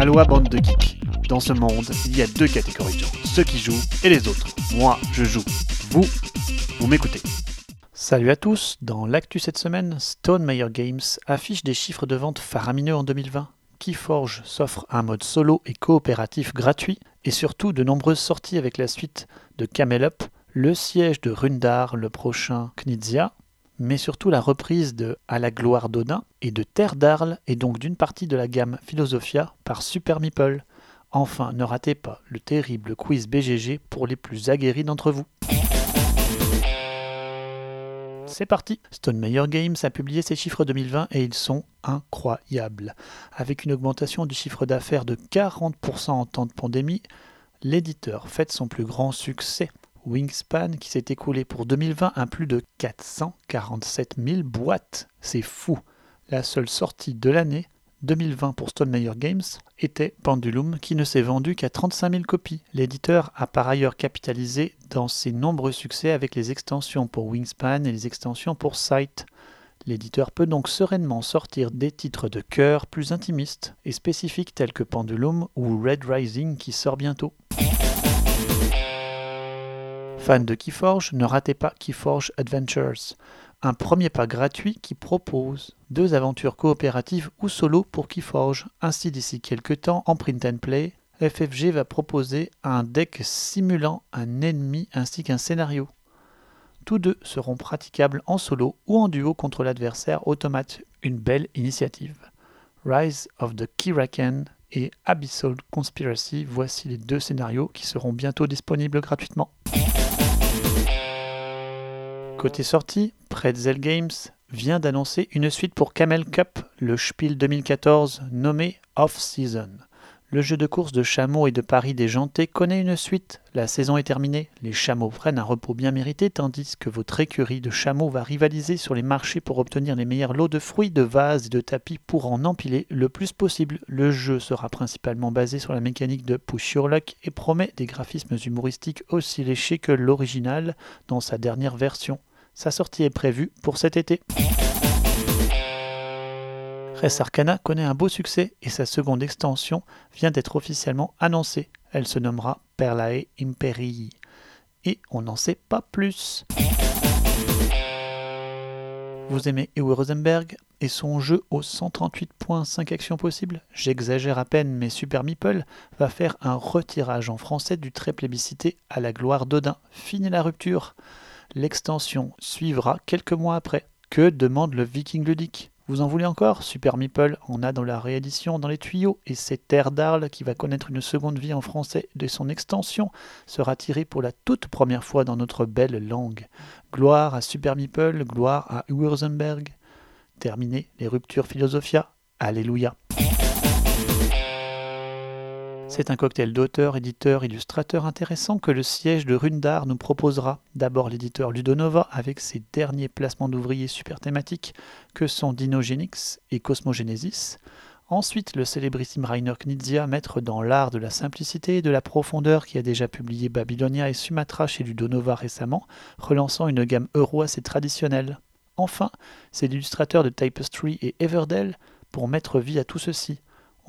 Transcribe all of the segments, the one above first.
Aloha bande de geeks. Dans ce monde, il y a deux catégories de gens, ceux qui jouent et les autres. Moi, je joue. Vous, vous m'écoutez. Salut à tous, dans l'actu cette semaine, Stone Meyer Games affiche des chiffres de vente faramineux en 2020. Keyforge s'offre un mode solo et coopératif gratuit, et surtout de nombreuses sorties avec la suite de Camel Up, le siège de Rundar, le prochain Knizia, mais surtout la reprise de À la gloire d'Odin et de Terre d'Arles et donc d'une partie de la gamme Philosophia par Super Meeple. Enfin, ne ratez pas le terrible quiz BGG pour les plus aguerris d'entre vous. C'est parti Stone Meyer Games a publié ses chiffres 2020 et ils sont incroyables. Avec une augmentation du chiffre d'affaires de 40% en temps de pandémie, l'éditeur fête son plus grand succès. Wingspan qui s'est écoulé pour 2020 à plus de 447 000 boîtes. C'est fou. La seule sortie de l'année 2020 pour Stone Meyer Games était Pendulum qui ne s'est vendu qu'à 35 000 copies. L'éditeur a par ailleurs capitalisé dans ses nombreux succès avec les extensions pour Wingspan et les extensions pour Sight. L'éditeur peut donc sereinement sortir des titres de cœur plus intimistes et spécifiques tels que Pendulum ou Red Rising qui sort bientôt. Fan de Keyforge, ne ratez pas Keyforge Adventures, un premier pas gratuit qui propose deux aventures coopératives ou solo pour Keyforge. Ainsi, d'ici quelques temps, en print and play, FFG va proposer un deck simulant un ennemi ainsi qu'un scénario. Tous deux seront praticables en solo ou en duo contre l'adversaire automate. Une belle initiative. Rise of the Kiraken et Abyssal Conspiracy, voici les deux scénarios qui seront bientôt disponibles gratuitement. Côté sortie, Pretzel Games vient d'annoncer une suite pour Camel Cup, le Spiel 2014 nommé Off-Season. Le jeu de course de chameaux et de paris déjanté connaît une suite. La saison est terminée, les chameaux prennent un repos bien mérité tandis que votre écurie de chameaux va rivaliser sur les marchés pour obtenir les meilleurs lots de fruits, de vases et de tapis pour en empiler le plus possible. Le jeu sera principalement basé sur la mécanique de push your luck et promet des graphismes humoristiques aussi léchés que l'original dans sa dernière version. Sa sortie est prévue pour cet été. Res Arcana connaît un beau succès et sa seconde extension vient d'être officiellement annoncée. Elle se nommera Perlae Imperii. Et on n'en sait pas plus. Vous aimez Ewe Rosenberg et son jeu aux 138.5 actions possibles J'exagère à peine, mais Super Meeple va faire un retirage en français du très plébiscité à la gloire d'Odin. Fini la rupture. L'extension suivra quelques mois après. Que demande le Viking ludique? Vous en voulez encore? Super Meeple en a dans la réédition dans les tuyaux et c'est Terre d'Arles qui va connaître une seconde vie en français de son extension sera tiré pour la toute première fois dans notre belle langue. Gloire à Super Meeple, gloire à Urzenberg. Terminé les ruptures philosophia. Alléluia. C'est un cocktail d'auteurs, éditeurs, illustrateurs intéressants que le siège de Rundar nous proposera. D'abord l'éditeur Ludonova avec ses derniers placements d'ouvriers super thématiques que sont Dinogenix et Cosmogenesis. Ensuite le célébrissime Rainer Knizia, maître dans l'art de la simplicité et de la profondeur qui a déjà publié Babylonia et Sumatra chez Ludonova récemment, relançant une gamme euro assez traditionnelle. Enfin, c'est l'illustrateur de Tapestry et Everdell pour mettre vie à tout ceci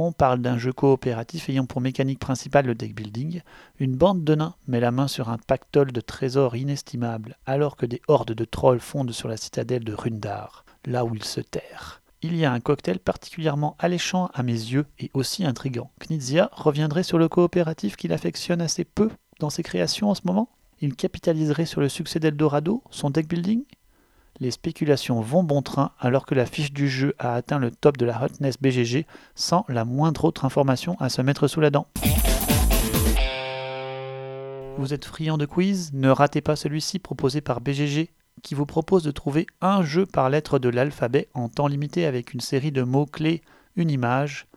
on parle d'un jeu coopératif ayant pour mécanique principale le deck building. Une bande de nains met la main sur un pactole de trésors inestimables, alors que des hordes de trolls fondent sur la citadelle de Rundar, là où ils se terrent. Il y a un cocktail particulièrement alléchant à mes yeux et aussi intrigant. Knizia reviendrait sur le coopératif qu'il affectionne assez peu dans ses créations en ce moment? Il capitaliserait sur le succès d'Eldorado, son deck building? Les spéculations vont bon train alors que la fiche du jeu a atteint le top de la hotness BGG sans la moindre autre information à se mettre sous la dent. Vous êtes friand de quiz? Ne ratez pas celui-ci proposé par BGG qui vous propose de trouver un jeu par lettre de l'alphabet en temps limité avec une série de mots-clés, une image,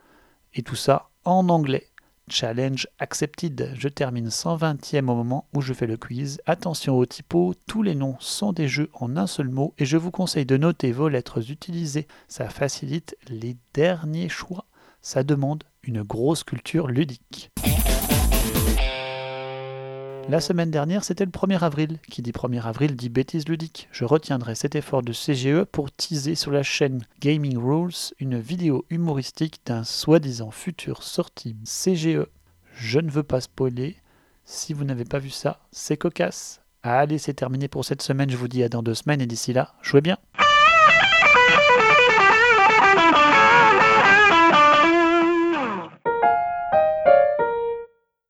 et tout ça en anglais. Challenge accepted. Je termine 120e au moment où je fais le quiz. Attention aux typos, tous les noms sont des jeux en un seul mot et je vous conseille de noter vos lettres utilisées. Ça facilite les derniers choix. Ça demande une grosse culture ludique. La semaine dernière, c'était le 1er avril. Qui dit 1er avril dit bêtise ludique. Je retiendrai cet effort de CGE pour teaser sur la chaîne Gaming Rules une vidéo humoristique d'un soi-disant futur sortie CGE. Je ne veux pas spoiler. Si vous n'avez pas vu ça, c'est cocasse. Allez, c'est terminé pour cette semaine. Je vous dis à dans deux semaines et d'ici là, jouez bien.